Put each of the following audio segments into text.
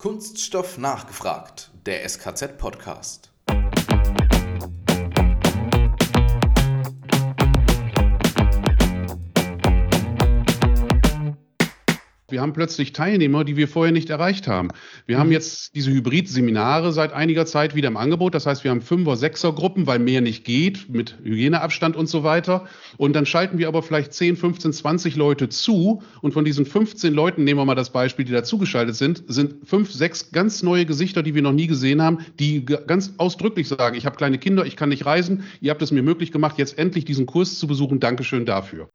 Kunststoff nachgefragt, der SKZ-Podcast. Wir haben plötzlich Teilnehmer, die wir vorher nicht erreicht haben. Wir mhm. haben jetzt diese Hybrid-Seminare seit einiger Zeit wieder im Angebot. Das heißt, wir haben Fünfer-, Sechser-Gruppen, weil mehr nicht geht, mit Hygieneabstand und so weiter. Und dann schalten wir aber vielleicht 10, 15, 20 Leute zu. Und von diesen 15 Leuten, nehmen wir mal das Beispiel, die dazugeschaltet sind, sind fünf, sechs ganz neue Gesichter, die wir noch nie gesehen haben, die ganz ausdrücklich sagen, ich habe kleine Kinder, ich kann nicht reisen, ihr habt es mir möglich gemacht, jetzt endlich diesen Kurs zu besuchen. Dankeschön dafür.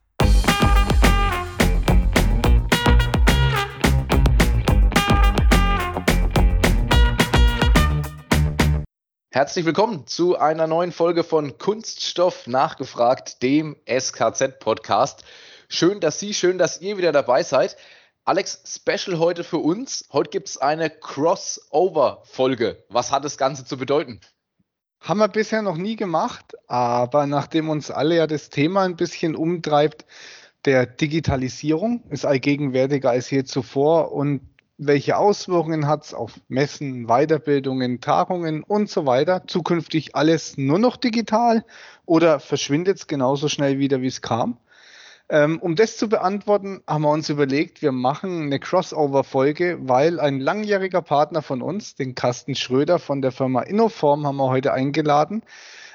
Herzlich willkommen zu einer neuen Folge von Kunststoff nachgefragt, dem SKZ-Podcast. Schön, dass Sie, schön, dass ihr wieder dabei seid. Alex, Special heute für uns. Heute gibt es eine Crossover-Folge. Was hat das Ganze zu bedeuten? Haben wir bisher noch nie gemacht, aber nachdem uns alle ja das Thema ein bisschen umtreibt, der Digitalisierung ist allgegenwärtiger als je zuvor und welche Auswirkungen hat es auf Messen, Weiterbildungen, Tagungen und so weiter? Zukünftig alles nur noch digital oder verschwindet es genauso schnell wieder, wie es kam? Ähm, um das zu beantworten, haben wir uns überlegt, wir machen eine Crossover-Folge, weil ein langjähriger Partner von uns, den Carsten Schröder von der Firma Innoform, haben wir heute eingeladen.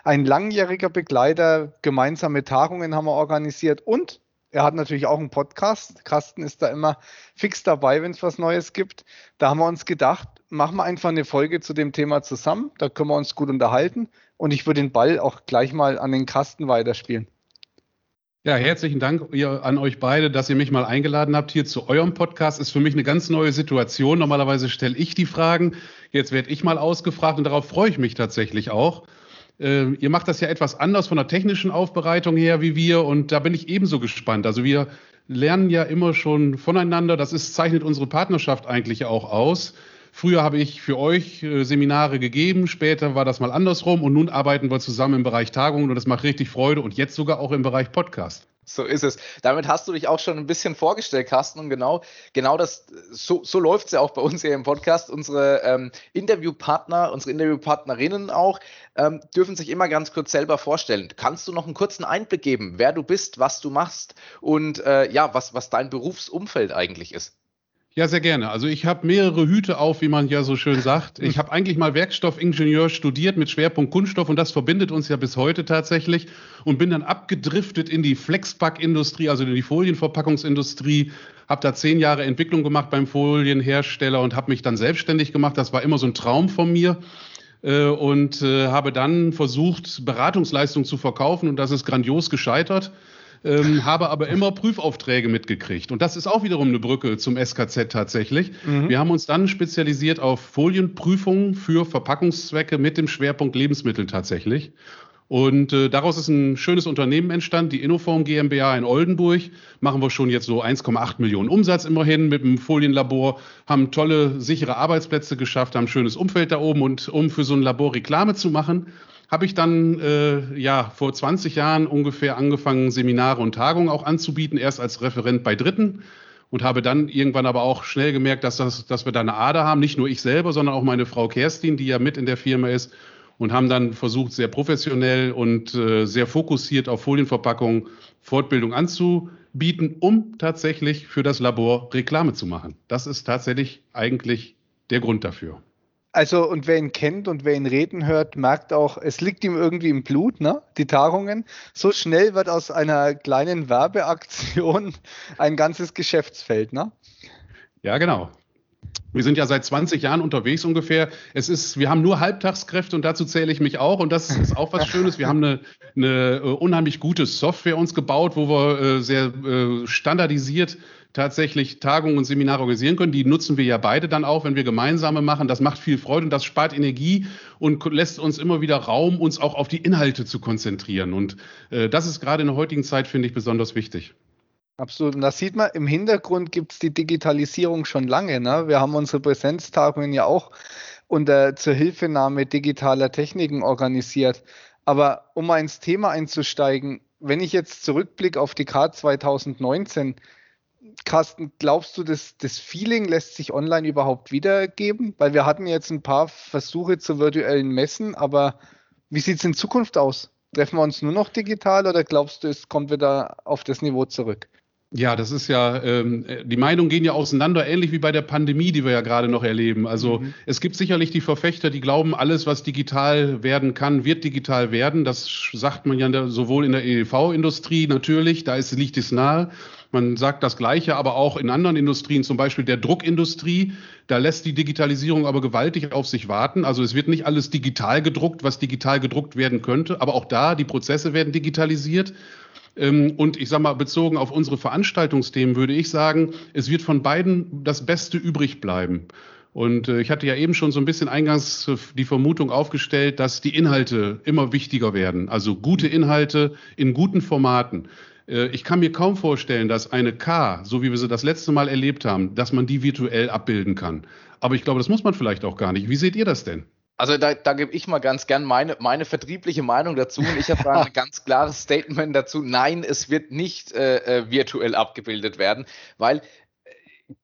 Ein langjähriger Begleiter, gemeinsame Tagungen haben wir organisiert und er hat natürlich auch einen Podcast. Carsten ist da immer fix dabei, wenn es was Neues gibt. Da haben wir uns gedacht, machen wir einfach eine Folge zu dem Thema zusammen. Da können wir uns gut unterhalten. Und ich würde den Ball auch gleich mal an den Carsten weiterspielen. Ja, herzlichen Dank an euch beide, dass ihr mich mal eingeladen habt hier zu eurem Podcast. Ist für mich eine ganz neue Situation. Normalerweise stelle ich die Fragen. Jetzt werde ich mal ausgefragt und darauf freue ich mich tatsächlich auch. Äh, ihr macht das ja etwas anders von der technischen Aufbereitung her wie wir und da bin ich ebenso gespannt. Also wir lernen ja immer schon voneinander. Das ist, zeichnet unsere Partnerschaft eigentlich auch aus. Früher habe ich für euch äh, Seminare gegeben, später war das mal andersrum und nun arbeiten wir zusammen im Bereich Tagungen und das macht richtig Freude und jetzt sogar auch im Bereich Podcast. So ist es. Damit hast du dich auch schon ein bisschen vorgestellt, Carsten. Und genau, genau das, so, so läuft es ja auch bei uns hier im Podcast. Unsere ähm, Interviewpartner, unsere Interviewpartnerinnen auch, ähm, dürfen sich immer ganz kurz selber vorstellen. Kannst du noch einen kurzen Einblick geben, wer du bist, was du machst und äh, ja, was, was dein Berufsumfeld eigentlich ist? Ja, sehr gerne. Also ich habe mehrere Hüte auf, wie man ja so schön sagt. Ich habe eigentlich mal Werkstoffingenieur studiert mit Schwerpunkt Kunststoff und das verbindet uns ja bis heute tatsächlich und bin dann abgedriftet in die Flexpack-Industrie, also in die Folienverpackungsindustrie, habe da zehn Jahre Entwicklung gemacht beim Folienhersteller und habe mich dann selbstständig gemacht. Das war immer so ein Traum von mir äh, und äh, habe dann versucht, Beratungsleistungen zu verkaufen und das ist grandios gescheitert ähm, habe aber immer Prüfaufträge mitgekriegt. Und das ist auch wiederum eine Brücke zum SKZ tatsächlich. Mhm. Wir haben uns dann spezialisiert auf Folienprüfungen für Verpackungszwecke mit dem Schwerpunkt Lebensmittel tatsächlich. Und äh, daraus ist ein schönes Unternehmen entstanden, die Innoform GmbH in Oldenburg. Machen wir schon jetzt so 1,8 Millionen Umsatz immerhin mit dem Folienlabor, haben tolle, sichere Arbeitsplätze geschafft, haben ein schönes Umfeld da oben. Und um für so ein Labor Reklame zu machen, habe ich dann äh, ja vor 20 Jahren ungefähr angefangen, Seminare und Tagungen auch anzubieten, erst als Referent bei Dritten und habe dann irgendwann aber auch schnell gemerkt, dass, das, dass wir da eine Ader haben, nicht nur ich selber, sondern auch meine Frau Kerstin, die ja mit in der Firma ist und haben dann versucht, sehr professionell und äh, sehr fokussiert auf Folienverpackungen Fortbildung anzubieten, um tatsächlich für das Labor Reklame zu machen. Das ist tatsächlich eigentlich der Grund dafür. Also, und wer ihn kennt und wer ihn reden hört, merkt auch, es liegt ihm irgendwie im Blut, ne? Die Tagungen. So schnell wird aus einer kleinen Werbeaktion ein ganzes Geschäftsfeld, ne? Ja, genau. Wir sind ja seit 20 Jahren unterwegs ungefähr. Es ist, wir haben nur Halbtagskräfte und dazu zähle ich mich auch. Und das ist auch was Schönes. Wir haben eine, eine äh, unheimlich gute Software uns gebaut, wo wir äh, sehr äh, standardisiert tatsächlich Tagungen und Seminare organisieren können. Die nutzen wir ja beide dann auch, wenn wir gemeinsame machen. Das macht viel Freude und das spart Energie und lässt uns immer wieder Raum, uns auch auf die Inhalte zu konzentrieren. Und äh, das ist gerade in der heutigen Zeit, finde ich, besonders wichtig. Absolut. Und das sieht man, im Hintergrund gibt es die Digitalisierung schon lange. Ne? Wir haben unsere Präsenztagungen ja auch unter zur Hilfenahme digitaler Techniken organisiert. Aber um mal ins Thema einzusteigen, wenn ich jetzt zurückblicke auf die K 2019, Carsten, glaubst du, dass das Feeling lässt sich online überhaupt wiedergeben? Weil wir hatten jetzt ein paar Versuche zu virtuellen Messen, aber wie sieht es in Zukunft aus? Treffen wir uns nur noch digital oder glaubst du, es kommt wieder auf das Niveau zurück? Ja, das ist ja, ähm, die Meinungen gehen ja auseinander, ähnlich wie bei der Pandemie, die wir ja gerade noch erleben. Also mhm. es gibt sicherlich die Verfechter, die glauben, alles, was digital werden kann, wird digital werden. Das sagt man ja sowohl in der EDV-Industrie natürlich, da ist, liegt es nahe. Man sagt das Gleiche aber auch in anderen Industrien, zum Beispiel der Druckindustrie. Da lässt die Digitalisierung aber gewaltig auf sich warten. Also es wird nicht alles digital gedruckt, was digital gedruckt werden könnte. Aber auch da, die Prozesse werden digitalisiert. Ähm, und ich sage mal, bezogen auf unsere Veranstaltungsthemen würde ich sagen, es wird von beiden das Beste übrig bleiben. Und äh, ich hatte ja eben schon so ein bisschen eingangs die Vermutung aufgestellt, dass die Inhalte immer wichtiger werden. Also gute Inhalte in guten Formaten. Äh, ich kann mir kaum vorstellen, dass eine K, so wie wir sie das letzte Mal erlebt haben, dass man die virtuell abbilden kann. Aber ich glaube, das muss man vielleicht auch gar nicht. Wie seht ihr das denn? Also da, da gebe ich mal ganz gern meine, meine vertriebliche Meinung dazu und ich habe da ein ganz klares Statement dazu. Nein, es wird nicht äh, äh, virtuell abgebildet werden, weil äh,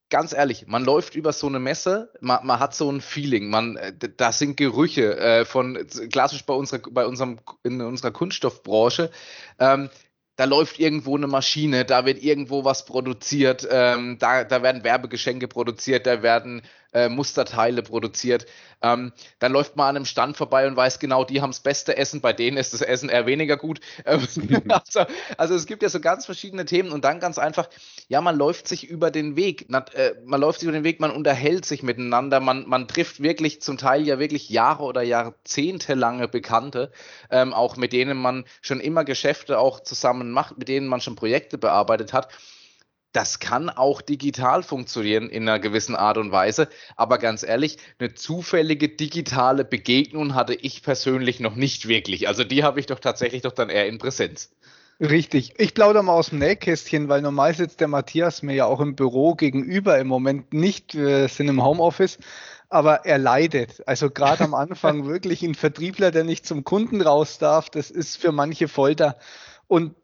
ganz ehrlich, man läuft über so eine Messe, man, man hat so ein Feeling, man, das sind Gerüche äh, von klassisch bei unserer, bei unserem, in unserer Kunststoffbranche. Ähm, da läuft irgendwo eine Maschine, da wird irgendwo was produziert, ähm, da, da werden Werbegeschenke produziert, da werden äh, Musterteile produziert. Ähm, dann läuft man an einem Stand vorbei und weiß genau, die haben das beste Essen, bei denen ist das Essen eher weniger gut. Ähm, also, also, es gibt ja so ganz verschiedene Themen und dann ganz einfach, ja, man läuft sich über den Weg, äh, man läuft sich über den Weg, man unterhält sich miteinander, man, man trifft wirklich zum Teil ja wirklich Jahre oder jahrzehntelange Bekannte, ähm, auch mit denen man schon immer Geschäfte auch zusammen macht, mit denen man schon Projekte bearbeitet hat das kann auch digital funktionieren in einer gewissen Art und Weise. Aber ganz ehrlich, eine zufällige digitale Begegnung hatte ich persönlich noch nicht wirklich. Also die habe ich doch tatsächlich doch dann eher in Präsenz. Richtig. Ich plaudere mal aus dem Nähkästchen, weil normal sitzt der Matthias mir ja auch im Büro gegenüber im Moment nicht. Wir sind im Homeoffice, aber er leidet. Also gerade am Anfang wirklich ein Vertriebler, der nicht zum Kunden raus darf, das ist für manche Folter. Und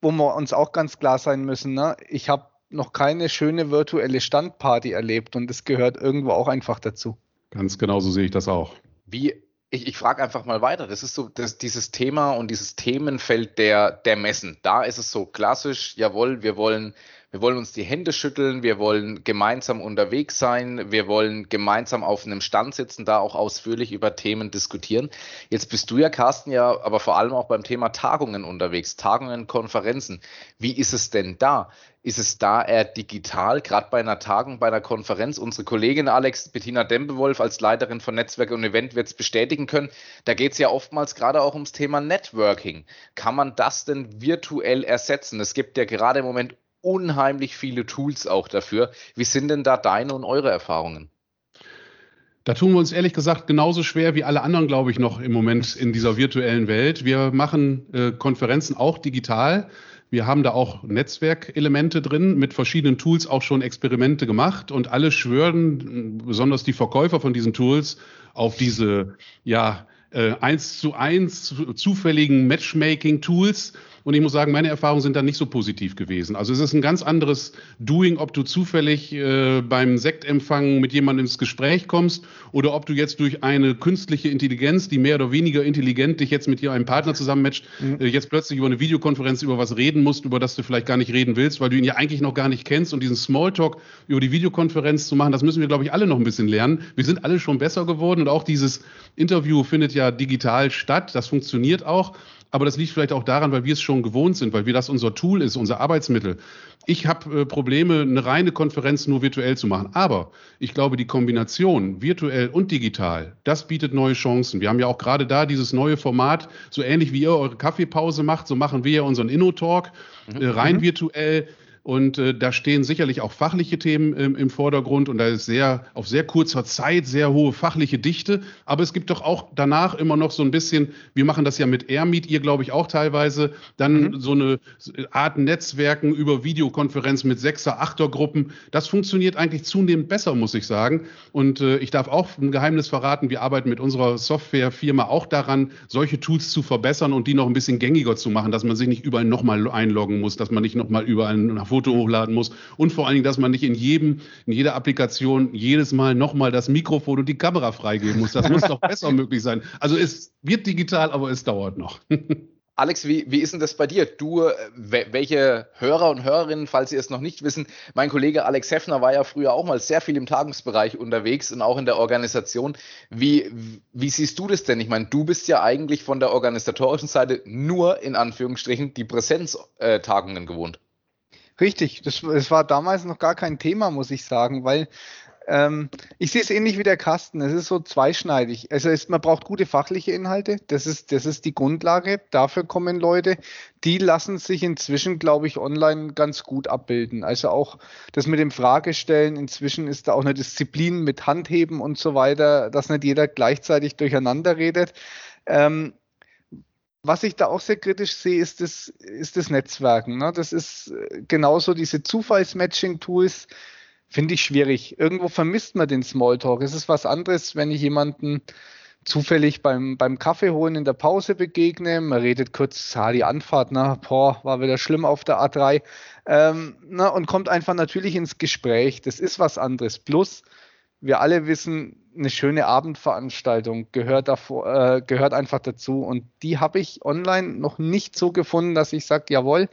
wo wir uns auch ganz klar sein müssen, ne? ich habe noch keine schöne virtuelle Standparty erlebt und das gehört irgendwo auch einfach dazu. Ganz genau so sehe ich das auch. Wie, ich, ich frage einfach mal weiter. Das ist so das, dieses Thema und dieses Themenfeld der, der Messen. Da ist es so klassisch, jawohl, wir wollen wir wollen uns die Hände schütteln, wir wollen gemeinsam unterwegs sein, wir wollen gemeinsam auf einem Stand sitzen, da auch ausführlich über Themen diskutieren. Jetzt bist du ja, Carsten, ja, aber vor allem auch beim Thema Tagungen unterwegs, Tagungen, Konferenzen. Wie ist es denn da? Ist es da eher digital, gerade bei einer Tagung, bei einer Konferenz? Unsere Kollegin Alex Bettina Dembewolf als Leiterin von Netzwerk und Event wird es bestätigen können. Da geht es ja oftmals gerade auch ums Thema Networking. Kann man das denn virtuell ersetzen? Es gibt ja gerade im Moment unheimlich viele Tools auch dafür. Wie sind denn da deine und eure Erfahrungen? Da tun wir uns ehrlich gesagt genauso schwer wie alle anderen, glaube ich, noch im Moment in dieser virtuellen Welt. Wir machen äh, Konferenzen auch digital. Wir haben da auch Netzwerkelemente drin, mit verschiedenen Tools auch schon Experimente gemacht und alle schwören, besonders die Verkäufer von diesen Tools, auf diese ja äh, eins zu eins zufälligen Matchmaking-Tools und ich muss sagen, meine Erfahrungen sind da nicht so positiv gewesen. Also es ist ein ganz anderes Doing, ob du zufällig äh, beim Sektempfang mit jemandem ins Gespräch kommst oder ob du jetzt durch eine künstliche Intelligenz, die mehr oder weniger intelligent dich jetzt mit dir einem Partner zusammenmatcht, mhm. äh, jetzt plötzlich über eine Videokonferenz über was reden musst, über das du vielleicht gar nicht reden willst, weil du ihn ja eigentlich noch gar nicht kennst und diesen Smalltalk über die Videokonferenz zu machen, das müssen wir, glaube ich, alle noch ein bisschen lernen. Wir sind alle schon besser geworden und auch dieses Interview findet ja digital statt. Das funktioniert auch. Aber das liegt vielleicht auch daran, weil wir es schon gewohnt sind, weil wir das unser Tool ist, unser Arbeitsmittel. Ich habe äh, Probleme, eine reine Konferenz nur virtuell zu machen. Aber ich glaube, die Kombination virtuell und digital, das bietet neue Chancen. Wir haben ja auch gerade da dieses neue Format, so ähnlich wie ihr eure Kaffeepause macht, so machen wir ja unseren Inno-Talk, äh, rein mhm. virtuell und äh, da stehen sicherlich auch fachliche Themen ähm, im Vordergrund und da ist sehr auf sehr kurzer Zeit sehr hohe fachliche Dichte. Aber es gibt doch auch danach immer noch so ein bisschen, wir machen das ja mit Airmeet, ihr glaube ich auch teilweise, dann mhm. so eine Art Netzwerken über Videokonferenz mit Sechser, Achter Gruppen. Das funktioniert eigentlich zunehmend besser, muss ich sagen. Und äh, ich darf auch ein Geheimnis verraten, wir arbeiten mit unserer Softwarefirma auch daran, solche Tools zu verbessern und die noch ein bisschen gängiger zu machen, dass man sich nicht überall nochmal einloggen muss, dass man nicht nochmal überall nach Foto hochladen muss und vor allen Dingen, dass man nicht in jedem, in jeder Applikation jedes Mal nochmal das Mikrofon und die Kamera freigeben muss. Das muss doch besser möglich sein. Also es wird digital, aber es dauert noch. Alex, wie, wie ist denn das bei dir? Du, äh, welche Hörer und Hörerinnen, falls Sie es noch nicht wissen, mein Kollege Alex Heffner war ja früher auch mal sehr viel im Tagungsbereich unterwegs und auch in der Organisation. Wie, wie siehst du das denn? Ich meine, du bist ja eigentlich von der organisatorischen Seite nur in Anführungsstrichen die Präsenztagungen gewohnt. Richtig, das, das war damals noch gar kein Thema, muss ich sagen, weil ähm, ich sehe es ähnlich wie der Kasten. Es ist so zweischneidig. Also es, man braucht gute fachliche Inhalte. Das ist, das ist die Grundlage. Dafür kommen Leute. Die lassen sich inzwischen, glaube ich, online ganz gut abbilden. Also auch das mit dem Fragestellen. Inzwischen ist da auch eine Disziplin mit Handheben und so weiter, dass nicht jeder gleichzeitig durcheinander redet. Ähm, was ich da auch sehr kritisch sehe, ist das, ist das Netzwerken. Ne? Das ist äh, genauso diese Zufallsmatching-Tools finde ich schwierig. Irgendwo vermisst man den Smalltalk. Es ist was anderes, wenn ich jemanden zufällig beim, beim Kaffee holen in der Pause begegne. Man redet kurz, ah, die Anfahrt, na, boah, war wieder schlimm auf der A3. Ähm, na, und kommt einfach natürlich ins Gespräch. Das ist was anderes. Plus, wir alle wissen, eine schöne Abendveranstaltung gehört, davor, äh, gehört einfach dazu. Und die habe ich online noch nicht so gefunden, dass ich sage, jawohl,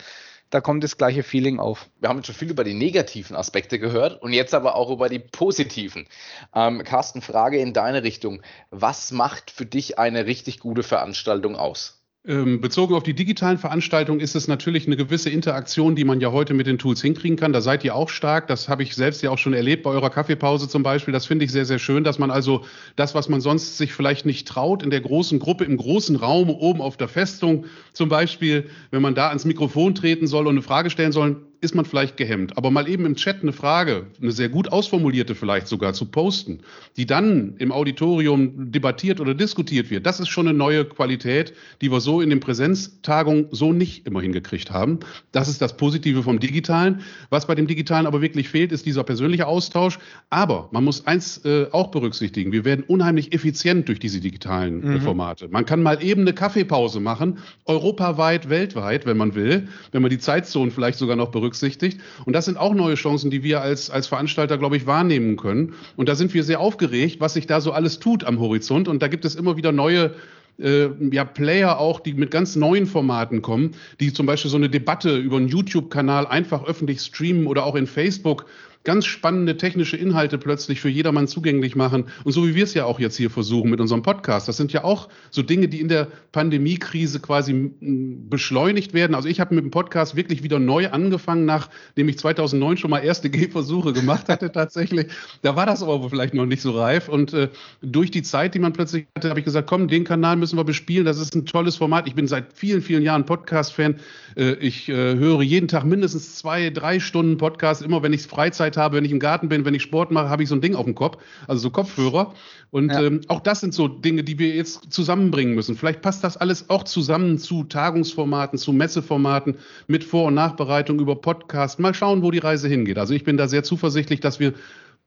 da kommt das gleiche Feeling auf. Wir haben jetzt schon viel über die negativen Aspekte gehört und jetzt aber auch über die positiven. Ähm, Carsten, Frage in deine Richtung. Was macht für dich eine richtig gute Veranstaltung aus? Ähm, bezogen auf die digitalen Veranstaltungen ist es natürlich eine gewisse Interaktion, die man ja heute mit den Tools hinkriegen kann. Da seid ihr auch stark. Das habe ich selbst ja auch schon erlebt bei eurer Kaffeepause zum Beispiel. Das finde ich sehr, sehr schön, dass man also das, was man sonst sich vielleicht nicht traut, in der großen Gruppe, im großen Raum, oben auf der Festung zum Beispiel, wenn man da ans Mikrofon treten soll und eine Frage stellen soll, ist man vielleicht gehemmt. Aber mal eben im Chat eine Frage, eine sehr gut ausformulierte vielleicht sogar zu posten, die dann im Auditorium debattiert oder diskutiert wird, das ist schon eine neue Qualität, die wir so in den Präsenztagungen so nicht immer hingekriegt haben. Das ist das Positive vom Digitalen. Was bei dem Digitalen aber wirklich fehlt, ist dieser persönliche Austausch. Aber man muss eins äh, auch berücksichtigen. Wir werden unheimlich effizient durch diese digitalen mhm. Formate. Man kann mal eben eine Kaffeepause machen, europaweit, weltweit, wenn man will, wenn man die Zeitzonen vielleicht sogar noch berücksichtigt berücksichtigt. Und das sind auch neue Chancen, die wir als, als Veranstalter, glaube ich, wahrnehmen können. Und da sind wir sehr aufgeregt, was sich da so alles tut am Horizont. Und da gibt es immer wieder neue äh, ja, Player auch, die mit ganz neuen Formaten kommen, die zum Beispiel so eine Debatte über einen YouTube-Kanal einfach öffentlich streamen oder auch in Facebook ganz spannende technische Inhalte plötzlich für jedermann zugänglich machen. Und so wie wir es ja auch jetzt hier versuchen mit unserem Podcast. Das sind ja auch so Dinge, die in der Pandemiekrise quasi beschleunigt werden. Also ich habe mit dem Podcast wirklich wieder neu angefangen, nachdem ich 2009 schon mal erste Gehversuche gemacht hatte tatsächlich. Da war das aber vielleicht noch nicht so reif. Und äh, durch die Zeit, die man plötzlich hatte, habe ich gesagt, komm, den Kanal müssen wir bespielen. Das ist ein tolles Format. Ich bin seit vielen, vielen Jahren Podcast-Fan. Äh, ich äh, höre jeden Tag mindestens zwei, drei Stunden Podcast, immer wenn ich Freizeit habe, wenn ich im Garten bin, wenn ich Sport mache, habe ich so ein Ding auf dem Kopf, also so Kopfhörer. Und ja. ähm, auch das sind so Dinge, die wir jetzt zusammenbringen müssen. Vielleicht passt das alles auch zusammen zu Tagungsformaten, zu Messeformaten mit Vor- und Nachbereitung über Podcast. Mal schauen, wo die Reise hingeht. Also ich bin da sehr zuversichtlich, dass wir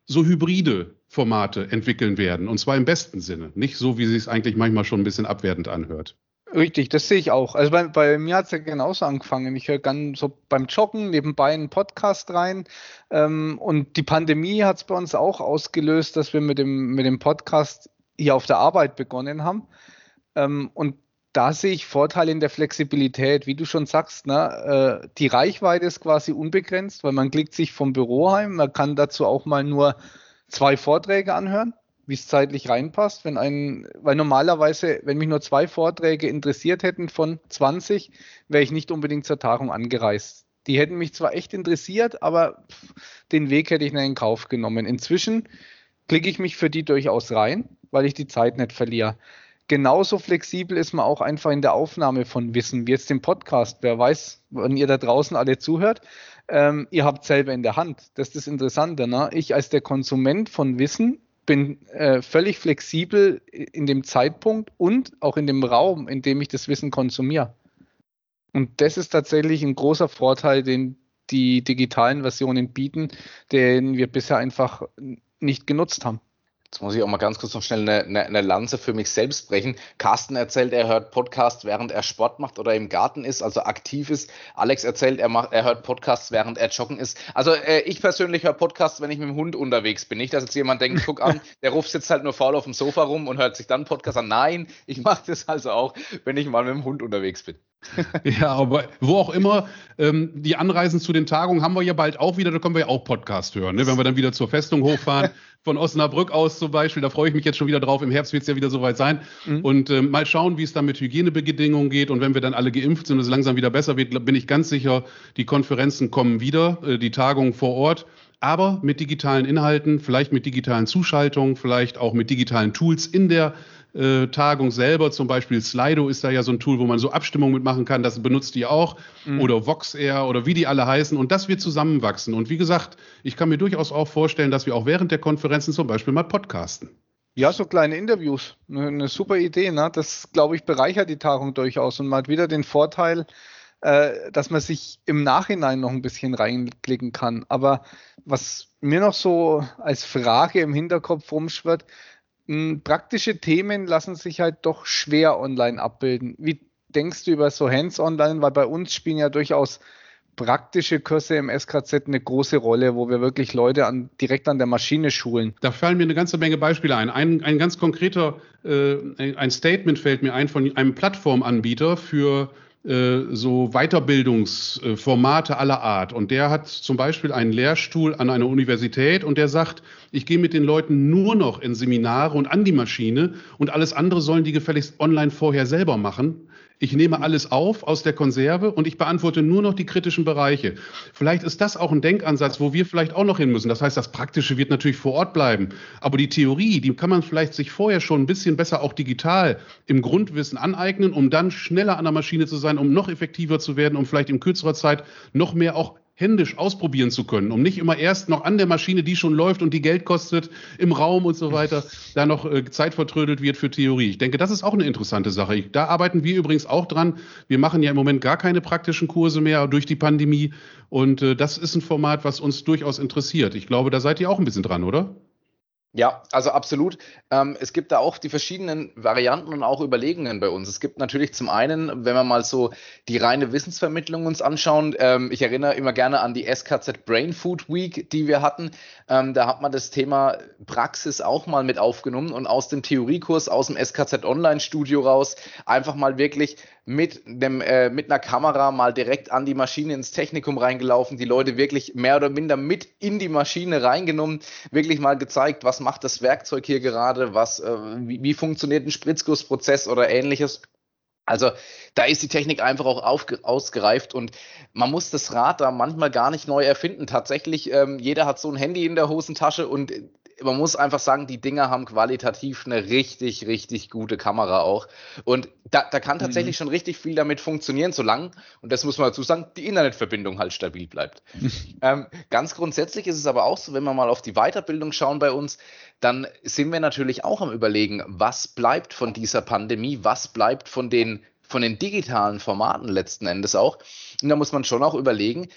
so hybride Formate entwickeln werden. Und zwar im besten Sinne. Nicht so, wie sich es eigentlich manchmal schon ein bisschen abwertend anhört. Richtig, das sehe ich auch. Also bei, bei mir hat es ja genauso angefangen. Ich höre ganz so beim Joggen nebenbei einen Podcast rein. Ähm, und die Pandemie hat es bei uns auch ausgelöst, dass wir mit dem, mit dem Podcast hier auf der Arbeit begonnen haben. Ähm, und da sehe ich Vorteile in der Flexibilität, wie du schon sagst. Ne? Äh, die Reichweite ist quasi unbegrenzt, weil man klickt sich vom Büro heim. Man kann dazu auch mal nur zwei Vorträge anhören wie es zeitlich reinpasst. Wenn ein, weil normalerweise, wenn mich nur zwei Vorträge interessiert hätten von 20, wäre ich nicht unbedingt zur Tagung angereist. Die hätten mich zwar echt interessiert, aber den Weg hätte ich nicht in Kauf genommen. Inzwischen klicke ich mich für die durchaus rein, weil ich die Zeit nicht verliere. Genauso flexibel ist man auch einfach in der Aufnahme von Wissen, wie jetzt im Podcast. Wer weiß, wenn ihr da draußen alle zuhört, ähm, ihr habt selber in der Hand. Das ist das Interessante. Ne? Ich als der Konsument von Wissen bin äh, völlig flexibel in dem Zeitpunkt und auch in dem Raum, in dem ich das Wissen konsumiere. Und das ist tatsächlich ein großer Vorteil, den die digitalen Versionen bieten, den wir bisher einfach nicht genutzt haben. Jetzt muss ich auch mal ganz kurz noch schnell eine, eine, eine, Lanze für mich selbst brechen. Carsten erzählt, er hört Podcasts, während er Sport macht oder im Garten ist, also aktiv ist. Alex erzählt, er, macht, er hört Podcasts, während er joggen ist. Also äh, ich persönlich höre Podcasts, wenn ich mit dem Hund unterwegs bin. Nicht, dass jetzt jemand denkt, guck an, der ruft sitzt halt nur faul auf dem Sofa rum und hört sich dann Podcasts an. Nein, ich mache das also auch, wenn ich mal mit dem Hund unterwegs bin. ja, aber wo auch immer, ähm, die Anreisen zu den Tagungen haben wir ja bald auch wieder, da können wir ja auch Podcast hören, ne? wenn wir dann wieder zur Festung hochfahren, von Osnabrück aus zum Beispiel, da freue ich mich jetzt schon wieder drauf, im Herbst wird es ja wieder soweit sein. Mhm. und ähm, mal schauen, wie es dann mit Hygienebedingungen geht. Und wenn wir dann alle geimpft sind und es langsam wieder besser wird, bin ich ganz sicher, die Konferenzen kommen wieder, äh, die Tagungen vor Ort. Aber mit digitalen Inhalten, vielleicht mit digitalen Zuschaltungen, vielleicht auch mit digitalen Tools in der äh, Tagung selber. Zum Beispiel Slido ist da ja so ein Tool, wo man so Abstimmungen mitmachen kann. Das benutzt ihr auch. Mhm. Oder VoxAir oder wie die alle heißen. Und das wird zusammenwachsen. Und wie gesagt, ich kann mir durchaus auch vorstellen, dass wir auch während der Konferenzen zum Beispiel mal podcasten. Ja, so kleine Interviews. Eine, eine super Idee. Ne? Das, glaube ich, bereichert die Tagung durchaus und man hat wieder den Vorteil, äh, dass man sich im Nachhinein noch ein bisschen reinklicken kann. Aber was mir noch so als Frage im Hinterkopf rumschwirrt, praktische Themen lassen sich halt doch schwer online abbilden. Wie denkst du über so Hands-Online? Weil bei uns spielen ja durchaus praktische Kurse im SKZ eine große Rolle, wo wir wirklich Leute an, direkt an der Maschine schulen. Da fallen mir eine ganze Menge Beispiele ein. Ein, ein ganz konkreter, äh, ein Statement fällt mir ein von einem Plattformanbieter für so Weiterbildungsformate aller Art. Und der hat zum Beispiel einen Lehrstuhl an einer Universität und der sagt, ich gehe mit den Leuten nur noch in Seminare und an die Maschine und alles andere sollen die gefälligst online vorher selber machen. Ich nehme alles auf aus der Konserve und ich beantworte nur noch die kritischen Bereiche. Vielleicht ist das auch ein Denkansatz, wo wir vielleicht auch noch hin müssen. Das heißt, das Praktische wird natürlich vor Ort bleiben. Aber die Theorie, die kann man vielleicht sich vorher schon ein bisschen besser auch digital im Grundwissen aneignen, um dann schneller an der Maschine zu sein, um noch effektiver zu werden, um vielleicht in kürzerer Zeit noch mehr auch händisch ausprobieren zu können, um nicht immer erst noch an der Maschine, die schon läuft und die Geld kostet, im Raum und so weiter, da noch äh, Zeit vertrödelt wird für Theorie. Ich denke, das ist auch eine interessante Sache. Da arbeiten wir übrigens auch dran. Wir machen ja im Moment gar keine praktischen Kurse mehr durch die Pandemie. Und äh, das ist ein Format, was uns durchaus interessiert. Ich glaube, da seid ihr auch ein bisschen dran, oder? Ja, also absolut. Ähm, es gibt da auch die verschiedenen Varianten und auch Überlegungen bei uns. Es gibt natürlich zum einen, wenn wir mal so die reine Wissensvermittlung uns anschauen, ähm, ich erinnere immer gerne an die SKZ Brain Food Week, die wir hatten. Ähm, da hat man das Thema Praxis auch mal mit aufgenommen und aus dem Theoriekurs, aus dem SKZ Online Studio raus, einfach mal wirklich mit, dem, äh, mit einer Kamera mal direkt an die Maschine ins Technikum reingelaufen, die Leute wirklich mehr oder minder mit in die Maschine reingenommen, wirklich mal gezeigt, was macht das Werkzeug hier gerade, was, äh, wie, wie funktioniert ein Spritzgussprozess oder ähnliches. Also da ist die Technik einfach auch ausgereift und man muss das Rad da manchmal gar nicht neu erfinden. Tatsächlich, ähm, jeder hat so ein Handy in der Hosentasche und man muss einfach sagen, die Dinger haben qualitativ eine richtig, richtig gute Kamera auch. Und da, da kann tatsächlich mhm. schon richtig viel damit funktionieren, solange, und das muss man dazu sagen, die Internetverbindung halt stabil bleibt. ähm, ganz grundsätzlich ist es aber auch so, wenn wir mal auf die Weiterbildung schauen bei uns, dann sind wir natürlich auch am Überlegen, was bleibt von dieser Pandemie, was bleibt von den von den digitalen Formaten letzten Endes auch. Und da muss man schon auch überlegen,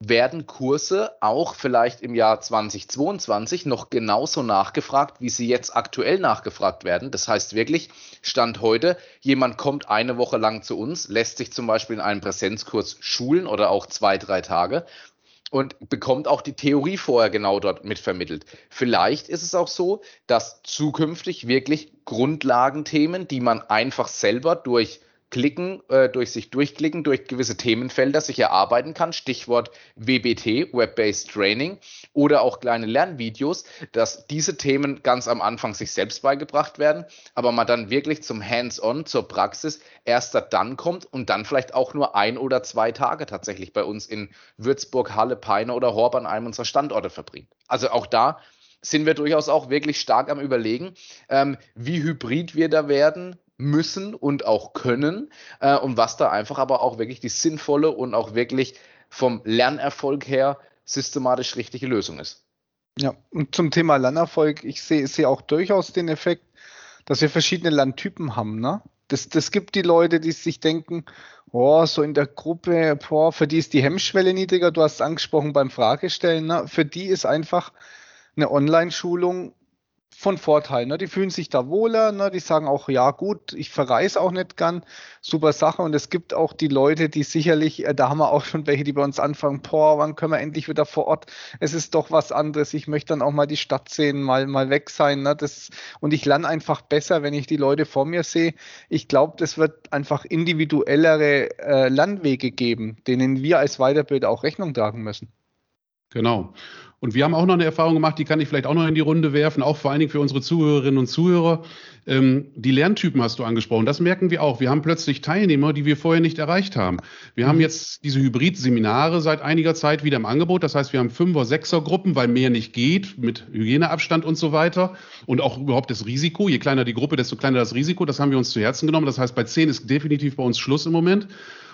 werden Kurse auch vielleicht im Jahr 2022 noch genauso nachgefragt, wie sie jetzt aktuell nachgefragt werden. Das heißt wirklich, Stand heute, jemand kommt eine Woche lang zu uns, lässt sich zum Beispiel in einem Präsenzkurs schulen oder auch zwei, drei Tage und bekommt auch die Theorie vorher genau dort mitvermittelt. Vielleicht ist es auch so, dass zukünftig wirklich Grundlagenthemen, die man einfach selber durch Klicken, äh, durch sich durchklicken, durch gewisse Themenfelder sich erarbeiten kann. Stichwort WBT, Web-Based Training oder auch kleine Lernvideos, dass diese Themen ganz am Anfang sich selbst beigebracht werden, aber man dann wirklich zum Hands-on, zur Praxis erst dann kommt und dann vielleicht auch nur ein oder zwei Tage tatsächlich bei uns in Würzburg, Halle, Peine oder Horb an einem unserer Standorte verbringt. Also auch da sind wir durchaus auch wirklich stark am Überlegen, ähm, wie hybrid wir da werden, müssen und auch können äh, und was da einfach aber auch wirklich die sinnvolle und auch wirklich vom Lernerfolg her systematisch richtige Lösung ist. Ja, und zum Thema Lernerfolg, ich sehe seh auch durchaus den Effekt, dass wir verschiedene Lerntypen haben. Ne? Das, das gibt die Leute, die sich denken, oh, so in der Gruppe, boah, für die ist die Hemmschwelle niedriger. Du hast angesprochen beim Fragestellen. Ne? Für die ist einfach eine Online-Schulung von Vorteil. Ne? Die fühlen sich da wohler, ne? die sagen auch, ja gut, ich verreise auch nicht gern, super Sache. Und es gibt auch die Leute, die sicherlich, äh, da haben wir auch schon welche, die bei uns anfangen, boah, wann können wir endlich wieder vor Ort? Es ist doch was anderes. Ich möchte dann auch mal die Stadt sehen, mal, mal weg sein. Ne? Das, und ich lerne einfach besser, wenn ich die Leute vor mir sehe. Ich glaube, das wird einfach individuellere äh, Landwege geben, denen wir als Weiterbilder auch Rechnung tragen müssen. Genau. Und wir haben auch noch eine Erfahrung gemacht, die kann ich vielleicht auch noch in die Runde werfen, auch vor allen Dingen für unsere Zuhörerinnen und Zuhörer. Ähm, die Lerntypen hast du angesprochen. Das merken wir auch. Wir haben plötzlich Teilnehmer, die wir vorher nicht erreicht haben. Wir haben mhm. jetzt diese Hybrid-Seminare seit einiger Zeit wieder im Angebot. Das heißt, wir haben Fünfer-, Sechser-Gruppen, weil mehr nicht geht, mit Hygieneabstand und so weiter. Und auch überhaupt das Risiko. Je kleiner die Gruppe, desto kleiner das Risiko. Das haben wir uns zu Herzen genommen. Das heißt, bei zehn ist definitiv bei uns Schluss im Moment.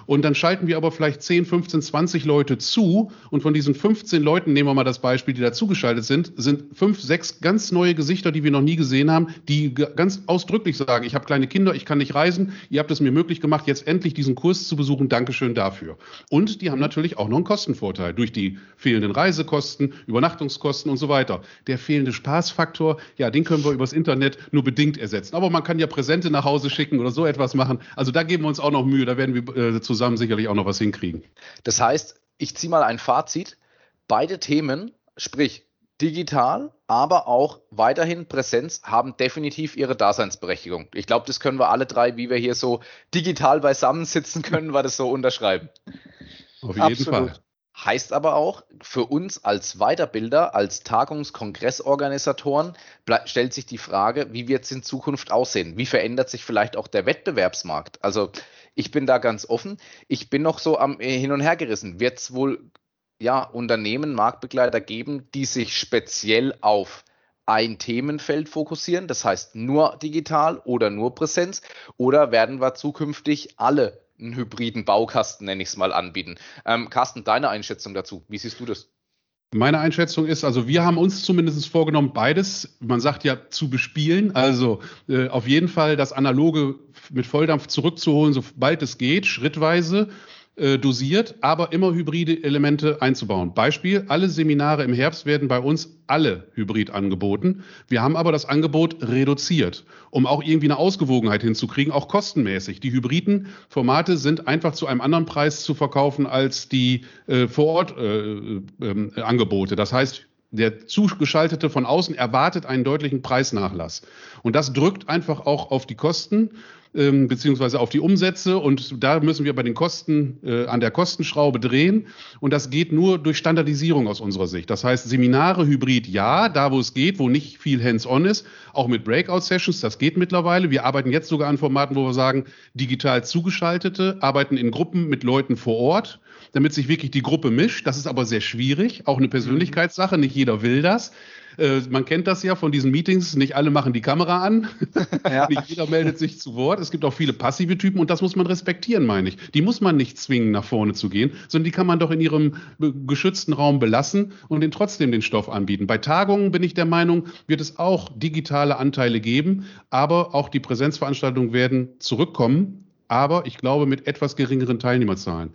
Und dann schalten wir aber vielleicht 10, 15, 20 Leute zu. Und von diesen 15 Leuten, nehmen wir mal das Beispiel, die dazugeschaltet sind, sind fünf, sechs ganz neue Gesichter, die wir noch nie gesehen haben, die ganz ausdrücklich sagen, ich habe kleine Kinder, ich kann nicht reisen, ihr habt es mir möglich gemacht, jetzt endlich diesen Kurs zu besuchen. Dankeschön dafür. Und die haben natürlich auch noch einen Kostenvorteil durch die fehlenden Reisekosten, Übernachtungskosten und so weiter. Der fehlende Spaßfaktor, ja, den können wir übers Internet nur bedingt ersetzen. Aber man kann ja Präsente nach Hause schicken oder so etwas machen. Also da geben wir uns auch noch Mühe, da werden wir äh, zusammen sicherlich auch noch was hinkriegen. Das heißt, ich ziehe mal ein Fazit. Beide Themen, sprich digital, aber auch weiterhin Präsenz, haben definitiv ihre Daseinsberechtigung. Ich glaube, das können wir alle drei, wie wir hier so digital beisammen sitzen können, wir das so unterschreiben. Auf jeden Absolut. Fall. Heißt aber auch, für uns als Weiterbilder, als Tagungs-Kongressorganisatoren stellt sich die Frage, wie wird es in Zukunft aussehen? Wie verändert sich vielleicht auch der Wettbewerbsmarkt? Also ich bin da ganz offen. Ich bin noch so am äh, Hin und Her gerissen. Wird es wohl ja, Unternehmen, Marktbegleiter geben, die sich speziell auf ein Themenfeld fokussieren, das heißt nur digital oder nur Präsenz, oder werden wir zukünftig alle einen hybriden Baukasten, nenne ich es mal, anbieten? Ähm, Carsten, deine Einschätzung dazu, wie siehst du das? Meine Einschätzung ist, also wir haben uns zumindest vorgenommen, beides, man sagt ja, zu bespielen. Also äh, auf jeden Fall das Analoge mit Volldampf zurückzuholen, sobald es geht, schrittweise äh, dosiert, aber immer hybride Elemente einzubauen. Beispiel, alle Seminare im Herbst werden bei uns alle hybrid angeboten. Wir haben aber das Angebot reduziert, um auch irgendwie eine Ausgewogenheit hinzukriegen, auch kostenmäßig. Die hybriden Formate sind einfach zu einem anderen Preis zu verkaufen als die äh, Vor-Ort-Angebote. Äh, äh, das heißt, der Zugeschaltete von außen erwartet einen deutlichen Preisnachlass. Und das drückt einfach auch auf die Kosten ähm, beziehungsweise auf die Umsätze. Und da müssen wir bei den Kosten äh, an der Kostenschraube drehen. Und das geht nur durch Standardisierung aus unserer Sicht. Das heißt, Seminare hybrid ja, da wo es geht, wo nicht viel hands-on ist, auch mit Breakout-Sessions, das geht mittlerweile. Wir arbeiten jetzt sogar an Formaten, wo wir sagen, digital zugeschaltete, arbeiten in Gruppen mit Leuten vor Ort damit sich wirklich die Gruppe mischt. Das ist aber sehr schwierig, auch eine Persönlichkeitssache. Nicht jeder will das. Äh, man kennt das ja von diesen Meetings, nicht alle machen die Kamera an, ja. nicht jeder meldet sich zu Wort. Es gibt auch viele passive Typen und das muss man respektieren, meine ich. Die muss man nicht zwingen, nach vorne zu gehen, sondern die kann man doch in ihrem geschützten Raum belassen und ihnen trotzdem den Stoff anbieten. Bei Tagungen bin ich der Meinung, wird es auch digitale Anteile geben, aber auch die Präsenzveranstaltungen werden zurückkommen aber ich glaube mit etwas geringeren Teilnehmerzahlen.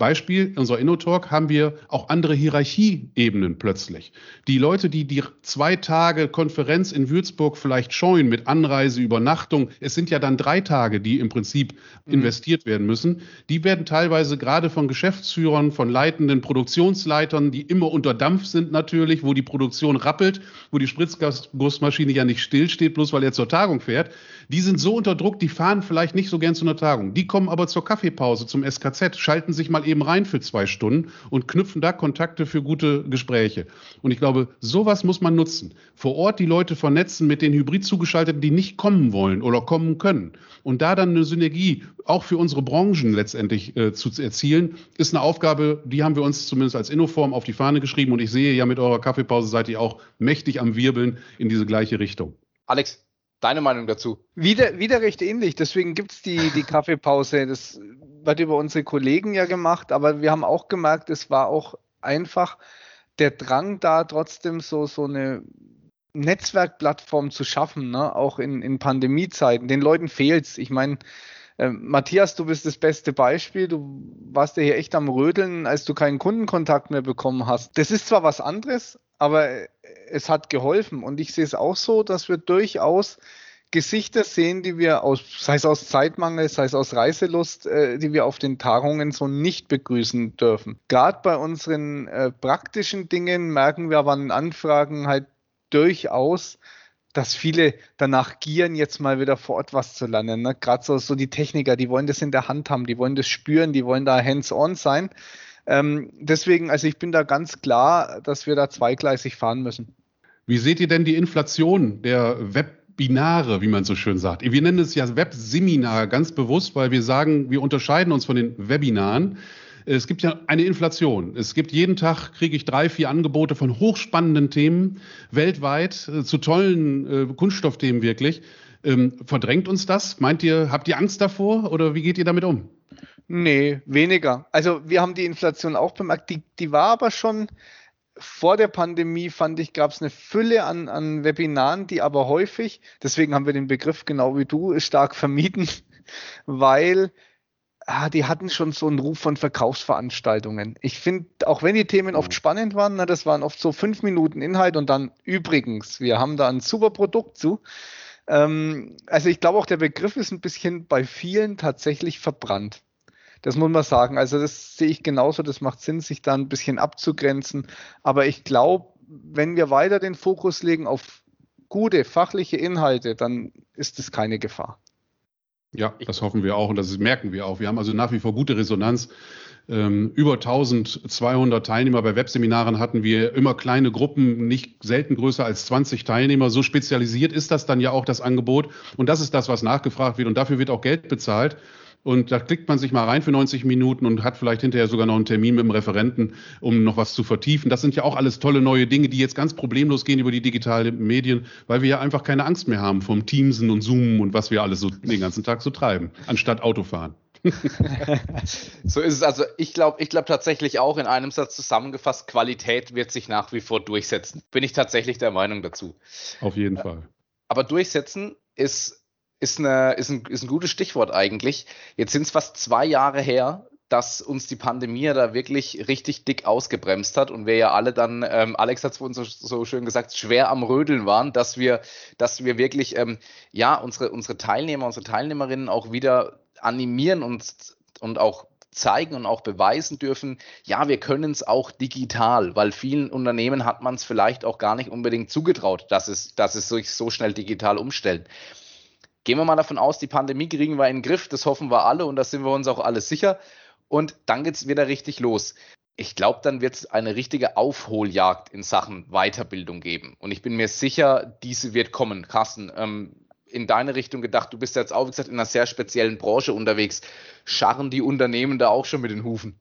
Beispiel, in unserer InnoTalk haben wir auch andere Hierarchieebenen plötzlich. Die Leute, die die zwei Tage Konferenz in Würzburg vielleicht scheuen mit Anreise, Übernachtung, es sind ja dann drei Tage, die im Prinzip mhm. investiert werden müssen, die werden teilweise gerade von Geschäftsführern, von leitenden Produktionsleitern, die immer unter Dampf sind natürlich, wo die Produktion rappelt, wo die Spritzgussmaschine ja nicht stillsteht, bloß weil er zur Tagung fährt, die sind so unter Druck, die fahren vielleicht nicht so gern zu einer Tagung. Die kommen aber zur Kaffeepause, zum SKZ, schalten sich mal eben rein für zwei Stunden und knüpfen da Kontakte für gute Gespräche. Und ich glaube, sowas muss man nutzen. Vor Ort die Leute vernetzen mit den hybrid zugeschalteten, die nicht kommen wollen oder kommen können. Und da dann eine Synergie auch für unsere Branchen letztendlich äh, zu erzielen, ist eine Aufgabe, die haben wir uns zumindest als Innoform auf die Fahne geschrieben. Und ich sehe ja mit eurer Kaffeepause seid ihr auch mächtig am Wirbeln in diese gleiche Richtung. Alex, Deine Meinung dazu? Wieder, wieder recht ähnlich. Deswegen gibt es die, die Kaffeepause. Das wird über unsere Kollegen ja gemacht, aber wir haben auch gemerkt, es war auch einfach der Drang da, trotzdem so, so eine Netzwerkplattform zu schaffen, ne? auch in, in Pandemiezeiten. Den Leuten fehlt es. Ich meine, äh, Matthias, du bist das beste Beispiel. Du warst ja hier echt am Rödeln, als du keinen Kundenkontakt mehr bekommen hast. Das ist zwar was anderes, aber es hat geholfen. Und ich sehe es auch so, dass wir durchaus Gesichter sehen, die wir aus, sei es aus Zeitmangel, sei es aus Reiselust, äh, die wir auf den Tagungen so nicht begrüßen dürfen. Gerade bei unseren äh, praktischen Dingen merken wir aber an Anfragen halt durchaus, dass viele danach gieren, jetzt mal wieder vor Ort was zu lernen. Ne? Gerade so, so die Techniker, die wollen das in der Hand haben, die wollen das spüren, die wollen da hands-on sein. Ähm, deswegen, also ich bin da ganz klar, dass wir da zweigleisig fahren müssen. Wie seht ihr denn die Inflation der Webinare, wie man so schön sagt? Wir nennen es ja Webseminar ganz bewusst, weil wir sagen, wir unterscheiden uns von den Webinaren. Es gibt ja eine Inflation. Es gibt jeden Tag, kriege ich drei, vier Angebote von hochspannenden Themen weltweit, äh, zu tollen äh, Kunststoffthemen wirklich. Ähm, verdrängt uns das? Meint ihr, habt ihr Angst davor oder wie geht ihr damit um? Nee, weniger. Also wir haben die Inflation auch bemerkt. Die, die war aber schon vor der Pandemie, fand ich, gab es eine Fülle an, an Webinaren, die aber häufig, deswegen haben wir den Begriff genau wie du stark vermieden, weil ah, die hatten schon so einen Ruf von Verkaufsveranstaltungen. Ich finde, auch wenn die Themen oft spannend waren, na, das waren oft so fünf Minuten Inhalt und dann übrigens, wir haben da ein super Produkt zu. Ähm, also ich glaube auch, der Begriff ist ein bisschen bei vielen tatsächlich verbrannt. Das muss man sagen. Also das sehe ich genauso. Das macht Sinn, sich da ein bisschen abzugrenzen. Aber ich glaube, wenn wir weiter den Fokus legen auf gute fachliche Inhalte, dann ist es keine Gefahr. Ja, das hoffen wir auch und das merken wir auch. Wir haben also nach wie vor gute Resonanz. Ähm, über 1200 Teilnehmer bei Webseminaren hatten wir immer kleine Gruppen, nicht selten größer als 20 Teilnehmer. So spezialisiert ist das dann ja auch das Angebot. Und das ist das, was nachgefragt wird. Und dafür wird auch Geld bezahlt. Und da klickt man sich mal rein für 90 Minuten und hat vielleicht hinterher sogar noch einen Termin mit dem Referenten, um noch was zu vertiefen. Das sind ja auch alles tolle neue Dinge, die jetzt ganz problemlos gehen über die digitalen Medien, weil wir ja einfach keine Angst mehr haben vom Teamsen und Zoomen und was wir alles so den ganzen Tag so treiben, anstatt Autofahren. so ist es. Also ich glaube, ich glaube tatsächlich auch in einem Satz zusammengefasst, Qualität wird sich nach wie vor durchsetzen. Bin ich tatsächlich der Meinung dazu. Auf jeden Fall. Aber durchsetzen ist ist, eine, ist, ein, ist ein gutes Stichwort eigentlich. Jetzt sind es fast zwei Jahre her, dass uns die Pandemie da wirklich richtig dick ausgebremst hat und wir ja alle dann, ähm, Alex hat es vorhin so, so, schön gesagt, schwer am Rödeln waren, dass wir, dass wir wirklich, ähm, ja, unsere, unsere Teilnehmer, unsere Teilnehmerinnen auch wieder animieren und, und auch zeigen und auch beweisen dürfen, ja, wir können es auch digital, weil vielen Unternehmen hat man es vielleicht auch gar nicht unbedingt zugetraut, dass es, dass es sich so schnell digital umstellen. Gehen wir mal davon aus, die Pandemie kriegen wir in den Griff, das hoffen wir alle und da sind wir uns auch alle sicher. Und dann geht es wieder richtig los. Ich glaube, dann wird es eine richtige Aufholjagd in Sachen Weiterbildung geben. Und ich bin mir sicher, diese wird kommen. Carsten, ähm, in deine Richtung gedacht, du bist jetzt auch, wie gesagt, in einer sehr speziellen Branche unterwegs. Scharren die Unternehmen da auch schon mit den Hufen?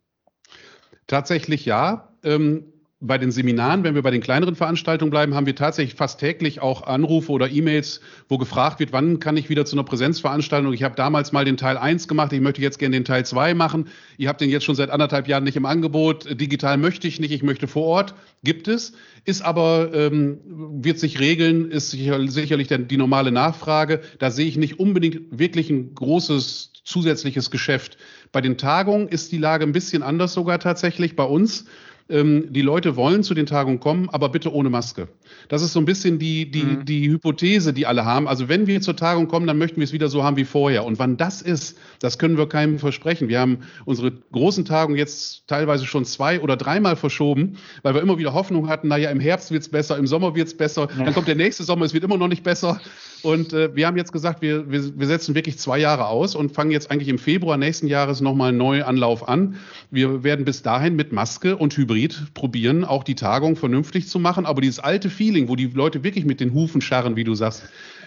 Tatsächlich ja. Ähm, bei den Seminaren, wenn wir bei den kleineren Veranstaltungen bleiben, haben wir tatsächlich fast täglich auch Anrufe oder E-Mails, wo gefragt wird, wann kann ich wieder zu einer Präsenzveranstaltung? Ich habe damals mal den Teil 1 gemacht, ich möchte jetzt gerne den Teil 2 machen. Ihr habt den jetzt schon seit anderthalb Jahren nicht im Angebot. Digital möchte ich nicht, ich möchte vor Ort. Gibt es, ist aber, ähm, wird sich regeln, ist sicher, sicherlich die normale Nachfrage. Da sehe ich nicht unbedingt wirklich ein großes zusätzliches Geschäft. Bei den Tagungen ist die Lage ein bisschen anders sogar tatsächlich bei uns ähm, die Leute wollen zu den Tagungen kommen, aber bitte ohne Maske. Das ist so ein bisschen die, die, mhm. die Hypothese, die alle haben. Also wenn wir zur Tagung kommen, dann möchten wir es wieder so haben wie vorher. Und wann das ist, das können wir keinem versprechen. Wir haben unsere großen Tagungen jetzt teilweise schon zwei oder dreimal verschoben, weil wir immer wieder Hoffnung hatten, naja, im Herbst wird es besser, im Sommer wird es besser, ja. dann kommt der nächste Sommer, es wird immer noch nicht besser. Und äh, wir haben jetzt gesagt, wir, wir, wir setzen wirklich zwei Jahre aus und fangen jetzt eigentlich im Februar nächsten Jahres nochmal einen neuen Anlauf an. Wir werden bis dahin mit Maske und Hybrid probieren, auch die Tagung vernünftig zu machen. Aber dieses alte Feeling, wo die Leute wirklich mit den Hufen scharren, wie du sagst,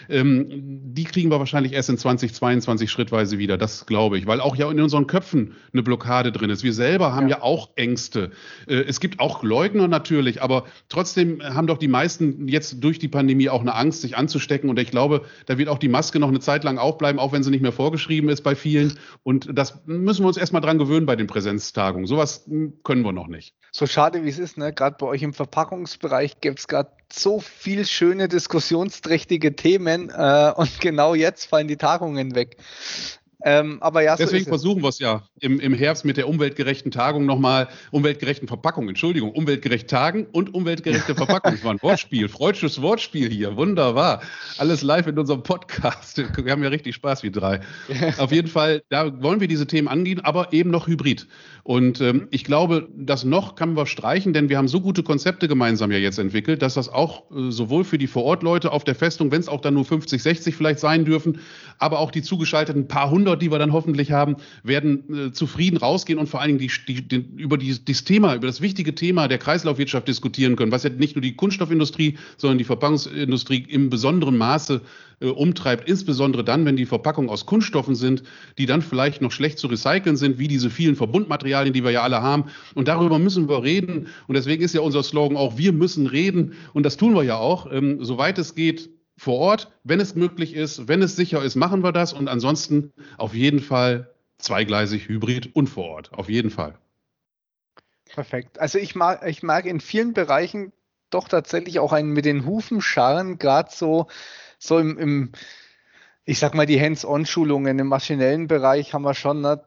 ähm, die kriegen wir wahrscheinlich erst in 2022 schrittweise wieder. Das glaube ich, weil auch ja in unseren Köpfen eine Blockade drin ist. Wir selber haben ja, ja auch Ängste. Äh, es gibt auch Leugner natürlich, aber trotzdem haben doch die meisten jetzt durch die Pandemie auch eine Angst, sich anzustecken. Und ich glaube, da wird auch die Maske noch eine Zeit lang auch bleiben, auch wenn sie nicht mehr vorgeschrieben ist bei vielen. Und das müssen wir uns erstmal dran gewöhnen bei den Präsenztagungen. Sowas hm, können wir noch nicht. So schade wie es ist, ne? gerade bei euch im Verpackungsbereich gibt es gerade so viel schöne diskussionsträchtige Themen äh, und genau jetzt fallen die Tagungen weg. Ähm, aber ja, so Deswegen versuchen wir es ja im, im Herbst mit der umweltgerechten Tagung nochmal, umweltgerechten Verpackung, Entschuldigung, umweltgerecht tagen und umweltgerechte Verpackung. Das war ein Wortspiel, freudsches Wortspiel hier, wunderbar. Alles live in unserem Podcast. Wir haben ja richtig Spaß wie drei. Auf jeden Fall, da wollen wir diese Themen angehen, aber eben noch hybrid. Und ähm, ich glaube, das noch kann man streichen, denn wir haben so gute Konzepte gemeinsam ja jetzt entwickelt, dass das auch äh, sowohl für die Vorortleute auf der Festung, wenn es auch dann nur 50, 60 vielleicht sein dürfen, aber auch die zugeschalteten paar hundert, die wir dann hoffentlich haben, werden äh, zufrieden rausgehen und vor allen Dingen die, die, die, über die, dieses Thema, über das wichtige Thema der Kreislaufwirtschaft diskutieren können, was ja nicht nur die Kunststoffindustrie, sondern die Verpackungsindustrie im besonderen Maße äh, umtreibt, insbesondere dann, wenn die Verpackungen aus Kunststoffen sind, die dann vielleicht noch schlecht zu recyceln sind, wie diese vielen Verbundmaterialien, die wir ja alle haben. Und darüber müssen wir reden. Und deswegen ist ja unser Slogan auch, wir müssen reden. Und das tun wir ja auch, ähm, soweit es geht, vor Ort, wenn es möglich ist, wenn es sicher ist, machen wir das. Und ansonsten auf jeden Fall zweigleisig, hybrid und vor Ort. Auf jeden Fall. Perfekt. Also ich mag, ich mag in vielen Bereichen doch tatsächlich auch einen mit den Hufen scharren, gerade so so im, im ich sag mal, die Hands-on-Schulungen im maschinellen Bereich haben wir schon, ne?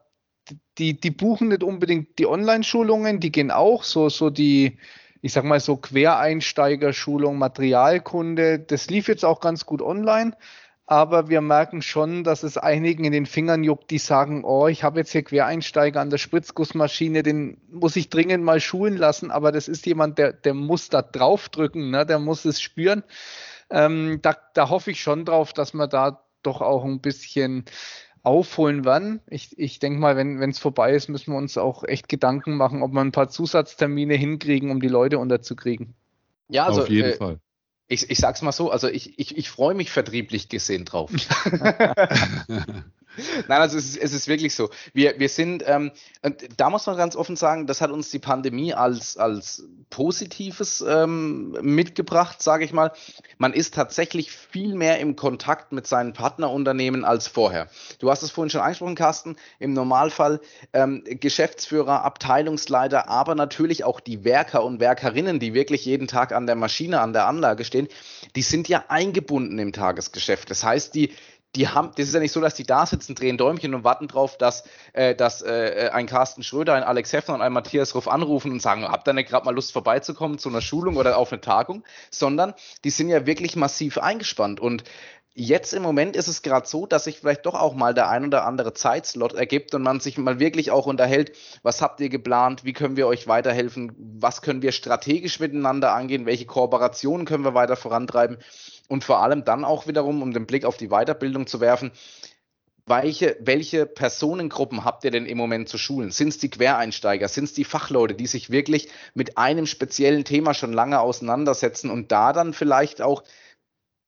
die, die buchen nicht unbedingt die Online-Schulungen, die gehen auch so, so die, ich sag mal so Quereinsteiger-Schulung, Materialkunde, das lief jetzt auch ganz gut online, aber wir merken schon, dass es einigen in den Fingern juckt, die sagen, oh, ich habe jetzt hier Quereinsteiger an der Spritzgussmaschine, den muss ich dringend mal schulen lassen, aber das ist jemand, der, der muss da draufdrücken, ne? der muss es spüren. Ähm, da, da hoffe ich schon drauf, dass wir da doch auch ein bisschen aufholen werden. Ich, ich denke mal, wenn es vorbei ist, müssen wir uns auch echt Gedanken machen, ob wir ein paar Zusatztermine hinkriegen, um die Leute unterzukriegen. Ja, also, Auf jeden äh, Fall. Ich, ich sag's mal so, also ich, ich, ich freue mich vertrieblich gesehen drauf. Nein, also es ist, es ist wirklich so. Wir, wir sind, ähm, da muss man ganz offen sagen, das hat uns die Pandemie als, als Positives ähm, mitgebracht, sage ich mal. Man ist tatsächlich viel mehr im Kontakt mit seinen Partnerunternehmen als vorher. Du hast es vorhin schon angesprochen, Carsten, im Normalfall ähm, Geschäftsführer, Abteilungsleiter, aber natürlich auch die Werker und Werkerinnen, die wirklich jeden Tag an der Maschine, an der Anlage stehen, die sind ja eingebunden im Tagesgeschäft. Das heißt, die, die haben, das ist ja nicht so, dass die da sitzen, drehen Däumchen und warten drauf, dass, äh, dass äh, ein Carsten Schröder, ein Alex Heffner und ein Matthias Ruff anrufen und sagen, habt ihr nicht gerade mal Lust vorbeizukommen zu einer Schulung oder auf eine Tagung, sondern die sind ja wirklich massiv eingespannt. Und Jetzt im Moment ist es gerade so, dass sich vielleicht doch auch mal der ein oder andere Zeitslot ergibt und man sich mal wirklich auch unterhält, was habt ihr geplant, wie können wir euch weiterhelfen, was können wir strategisch miteinander angehen, welche Kooperationen können wir weiter vorantreiben und vor allem dann auch wiederum, um den Blick auf die Weiterbildung zu werfen, welche, welche Personengruppen habt ihr denn im Moment zu schulen? Sind es die Quereinsteiger? Sind es die Fachleute, die sich wirklich mit einem speziellen Thema schon lange auseinandersetzen und da dann vielleicht auch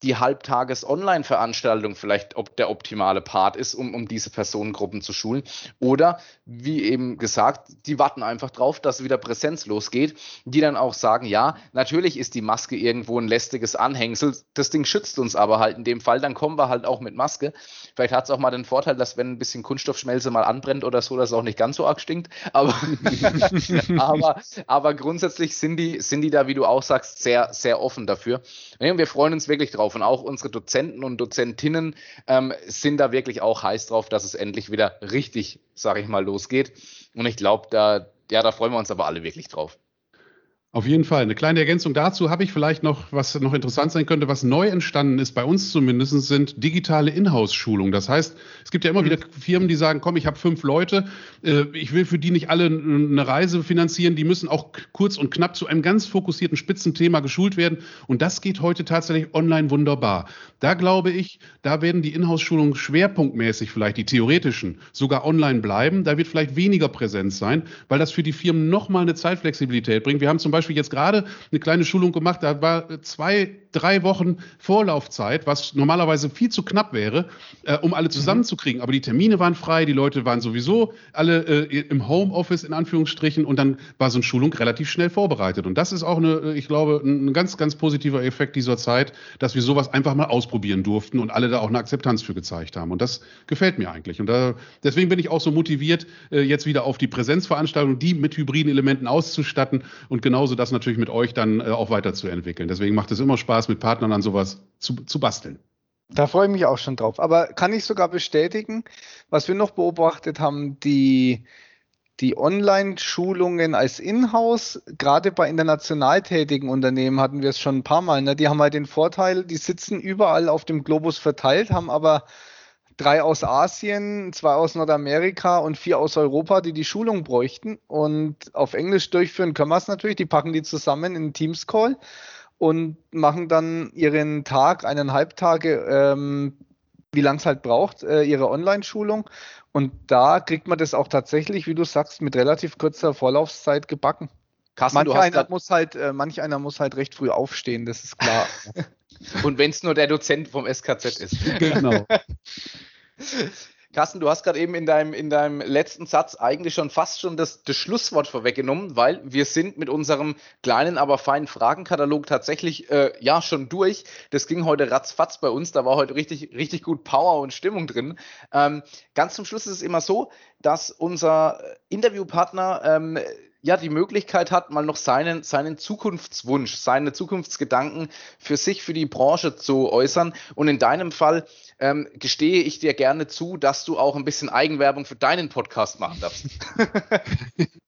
die Halbtages-Online-Veranstaltung vielleicht ob der optimale Part ist, um, um diese Personengruppen zu schulen. Oder, wie eben gesagt, die warten einfach drauf, dass wieder Präsenz losgeht, die dann auch sagen, ja, natürlich ist die Maske irgendwo ein lästiges Anhängsel, das Ding schützt uns aber halt in dem Fall, dann kommen wir halt auch mit Maske. Vielleicht hat es auch mal den Vorteil, dass wenn ein bisschen Kunststoffschmelze mal anbrennt oder so, dass es auch nicht ganz so arg stinkt. Aber, aber, aber grundsätzlich sind die, sind die da, wie du auch sagst, sehr, sehr offen dafür. Und wir freuen uns wirklich drauf drauf. Und auch unsere Dozenten und Dozentinnen ähm, sind da wirklich auch heiß drauf, dass es endlich wieder richtig, sage ich mal, losgeht. Und ich glaube, da, ja, da freuen wir uns aber alle wirklich drauf. Auf jeden Fall. Eine kleine Ergänzung dazu habe ich vielleicht noch, was noch interessant sein könnte, was neu entstanden ist, bei uns zumindest, sind digitale Inhouse-Schulungen. Das heißt, es gibt ja immer mhm. wieder Firmen, die sagen, komm, ich habe fünf Leute, äh, ich will für die nicht alle eine Reise finanzieren, die müssen auch kurz und knapp zu einem ganz fokussierten Spitzenthema geschult werden. Und das geht heute tatsächlich online wunderbar. Da glaube ich, da werden die Inhouse-Schulungen schwerpunktmäßig vielleicht, die theoretischen, sogar online bleiben. Da wird vielleicht weniger Präsenz sein, weil das für die Firmen nochmal eine Zeitflexibilität bringt. Wir haben zum Beispiel Beispiel jetzt gerade eine kleine Schulung gemacht, da war zwei, drei Wochen Vorlaufzeit, was normalerweise viel zu knapp wäre, äh, um alle zusammenzukriegen. Aber die Termine waren frei, die Leute waren sowieso alle äh, im Homeoffice in Anführungsstrichen und dann war so eine Schulung relativ schnell vorbereitet. Und das ist auch eine, äh, ich glaube, ein ganz, ganz positiver Effekt dieser Zeit, dass wir sowas einfach mal ausprobieren durften und alle da auch eine Akzeptanz für gezeigt haben. Und das gefällt mir eigentlich. Und da, deswegen bin ich auch so motiviert, äh, jetzt wieder auf die Präsenzveranstaltung, die mit hybriden Elementen auszustatten und genauso genauso das natürlich mit euch dann äh, auch weiterzuentwickeln. Deswegen macht es immer Spaß, mit Partnern an sowas zu, zu basteln. Da freue ich mich auch schon drauf. Aber kann ich sogar bestätigen, was wir noch beobachtet haben, die, die Online-Schulungen als Inhouse, gerade bei international tätigen Unternehmen hatten wir es schon ein paar Mal. Ne? Die haben halt den Vorteil, die sitzen überall auf dem Globus verteilt, haben aber drei aus Asien, zwei aus Nordamerika und vier aus Europa, die die Schulung bräuchten. Und auf Englisch durchführen können wir es natürlich. Die packen die zusammen in Teams-Call und machen dann ihren Tag, eineinhalb Tage, ähm, wie lang es halt braucht, äh, ihre Online-Schulung. Und da kriegt man das auch tatsächlich, wie du sagst, mit relativ kurzer Vorlaufzeit gebacken. Carsten, manch, einer muss halt, äh, manch einer muss halt recht früh aufstehen, das ist klar. Und wenn es nur der Dozent vom SKZ ist. Genau. Carsten, du hast gerade eben in deinem, in deinem letzten Satz eigentlich schon fast schon das, das Schlusswort vorweggenommen, weil wir sind mit unserem kleinen, aber feinen Fragenkatalog tatsächlich äh, ja schon durch. Das ging heute ratzfatz bei uns, da war heute richtig, richtig gut Power und Stimmung drin. Ähm, ganz zum Schluss ist es immer so, dass unser Interviewpartner ähm, ja die Möglichkeit hat, mal noch seinen, seinen Zukunftswunsch, seine Zukunftsgedanken für sich, für die Branche zu äußern. Und in deinem Fall ähm, gestehe ich dir gerne zu, dass du auch ein bisschen Eigenwerbung für deinen Podcast machen darfst.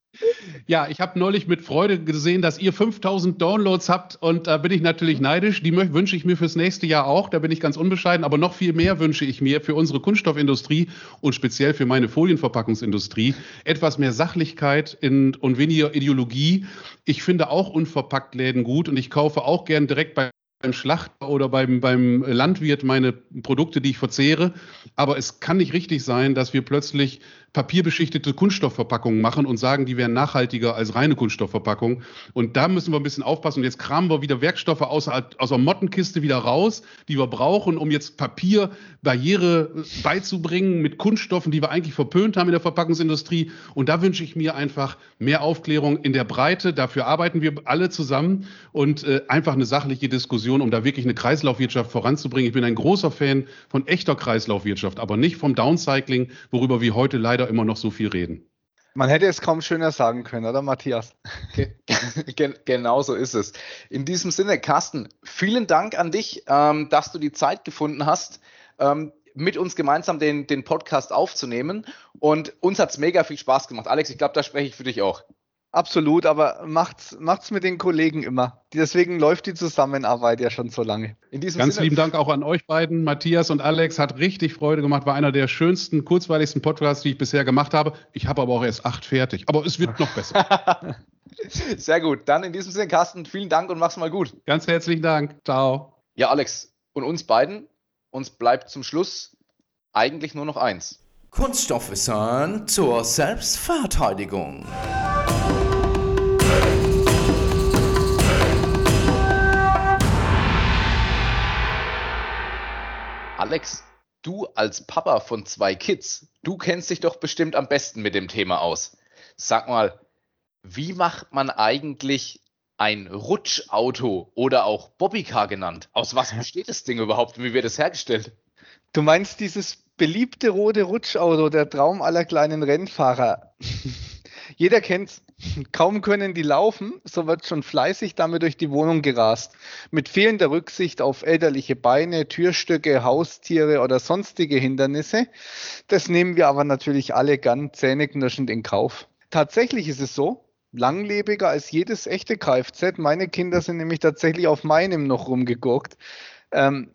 Ja, ich habe neulich mit Freude gesehen, dass ihr 5000 Downloads habt und da bin ich natürlich neidisch. Die wünsche ich mir fürs nächste Jahr auch, da bin ich ganz unbescheiden, aber noch viel mehr wünsche ich mir für unsere Kunststoffindustrie und speziell für meine Folienverpackungsindustrie etwas mehr Sachlichkeit in, und weniger Ideologie. Ich finde auch unverpackt Läden gut und ich kaufe auch gern direkt bei beim Schlachter oder beim, beim Landwirt meine Produkte, die ich verzehre. Aber es kann nicht richtig sein, dass wir plötzlich papierbeschichtete Kunststoffverpackungen machen und sagen, die wären nachhaltiger als reine Kunststoffverpackungen. Und da müssen wir ein bisschen aufpassen. Und jetzt kramen wir wieder Werkstoffe aus, aus der Mottenkiste wieder raus, die wir brauchen, um jetzt Papierbarriere beizubringen mit Kunststoffen, die wir eigentlich verpönt haben in der Verpackungsindustrie. Und da wünsche ich mir einfach mehr Aufklärung in der Breite. Dafür arbeiten wir alle zusammen und äh, einfach eine sachliche Diskussion, um da wirklich eine Kreislaufwirtschaft voranzubringen. Ich bin ein großer Fan von echter Kreislaufwirtschaft, aber nicht vom Downcycling, worüber wir heute leider leider immer noch so viel reden. Man hätte es kaum schöner sagen können, oder Matthias? genau so ist es. In diesem Sinne, Carsten, vielen Dank an dich, ähm, dass du die Zeit gefunden hast, ähm, mit uns gemeinsam den, den Podcast aufzunehmen. Und uns hat es mega viel Spaß gemacht. Alex, ich glaube, da spreche ich für dich auch. Absolut, aber macht's, macht's mit den Kollegen immer. Deswegen läuft die Zusammenarbeit ja schon so lange. Ganz Sinne, lieben Dank auch an euch beiden. Matthias und Alex hat richtig Freude gemacht. War einer der schönsten, kurzweiligsten Podcasts, die ich bisher gemacht habe. Ich habe aber auch erst acht fertig. Aber es wird noch besser. Sehr gut. Dann in diesem Sinne, Carsten, vielen Dank und mach's mal gut. Ganz herzlichen Dank. Ciao. Ja, Alex, und uns beiden, uns bleibt zum Schluss eigentlich nur noch eins. Kunststoffwissern zur Selbstverteidigung. Alex, du als Papa von zwei Kids, du kennst dich doch bestimmt am besten mit dem Thema aus. Sag mal, wie macht man eigentlich ein Rutschauto oder auch Bobbycar genannt? Aus was besteht das Ding überhaupt und wie wird es hergestellt? Du meinst dieses beliebte rote Rutschauto, der Traum aller kleinen Rennfahrer. Jeder kennt's. Kaum können die laufen, so wird schon fleißig damit durch die Wohnung gerast. Mit fehlender Rücksicht auf elterliche Beine, Türstücke, Haustiere oder sonstige Hindernisse. Das nehmen wir aber natürlich alle gern zähneknirschend in Kauf. Tatsächlich ist es so, langlebiger als jedes echte Kfz. Meine Kinder sind nämlich tatsächlich auf meinem noch rumgegurkt. Ähm,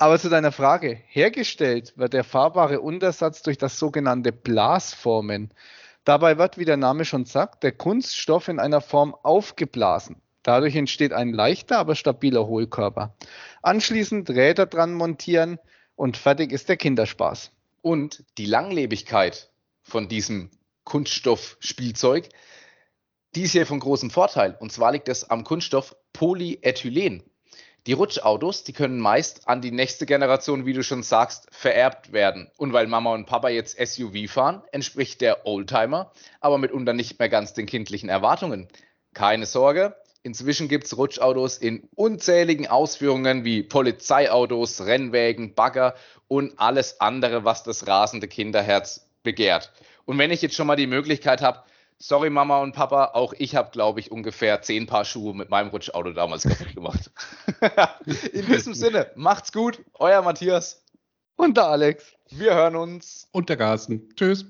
aber zu deiner Frage, hergestellt wird der fahrbare Untersatz durch das sogenannte Blasformen. Dabei wird, wie der Name schon sagt, der Kunststoff in einer Form aufgeblasen. Dadurch entsteht ein leichter, aber stabiler Hohlkörper. Anschließend Räder dran montieren und fertig ist der Kinderspaß. Und die Langlebigkeit von diesem Kunststoffspielzeug, die ist hier von großem Vorteil. Und zwar liegt es am Kunststoff Polyethylen. Die Rutschautos, die können meist an die nächste Generation, wie du schon sagst, vererbt werden. Und weil Mama und Papa jetzt SUV fahren, entspricht der Oldtimer aber mitunter nicht mehr ganz den kindlichen Erwartungen. Keine Sorge, inzwischen gibt es Rutschautos in unzähligen Ausführungen wie Polizeiautos, Rennwägen, Bagger und alles andere, was das rasende Kinderherz begehrt. Und wenn ich jetzt schon mal die Möglichkeit habe, sorry Mama und Papa, auch ich habe, glaube ich, ungefähr zehn Paar Schuhe mit meinem Rutschauto damals kaputt gemacht. In diesem Sinne, macht's gut, euer Matthias. Und der Alex. Wir hören uns. Und der Carsten. Tschüss.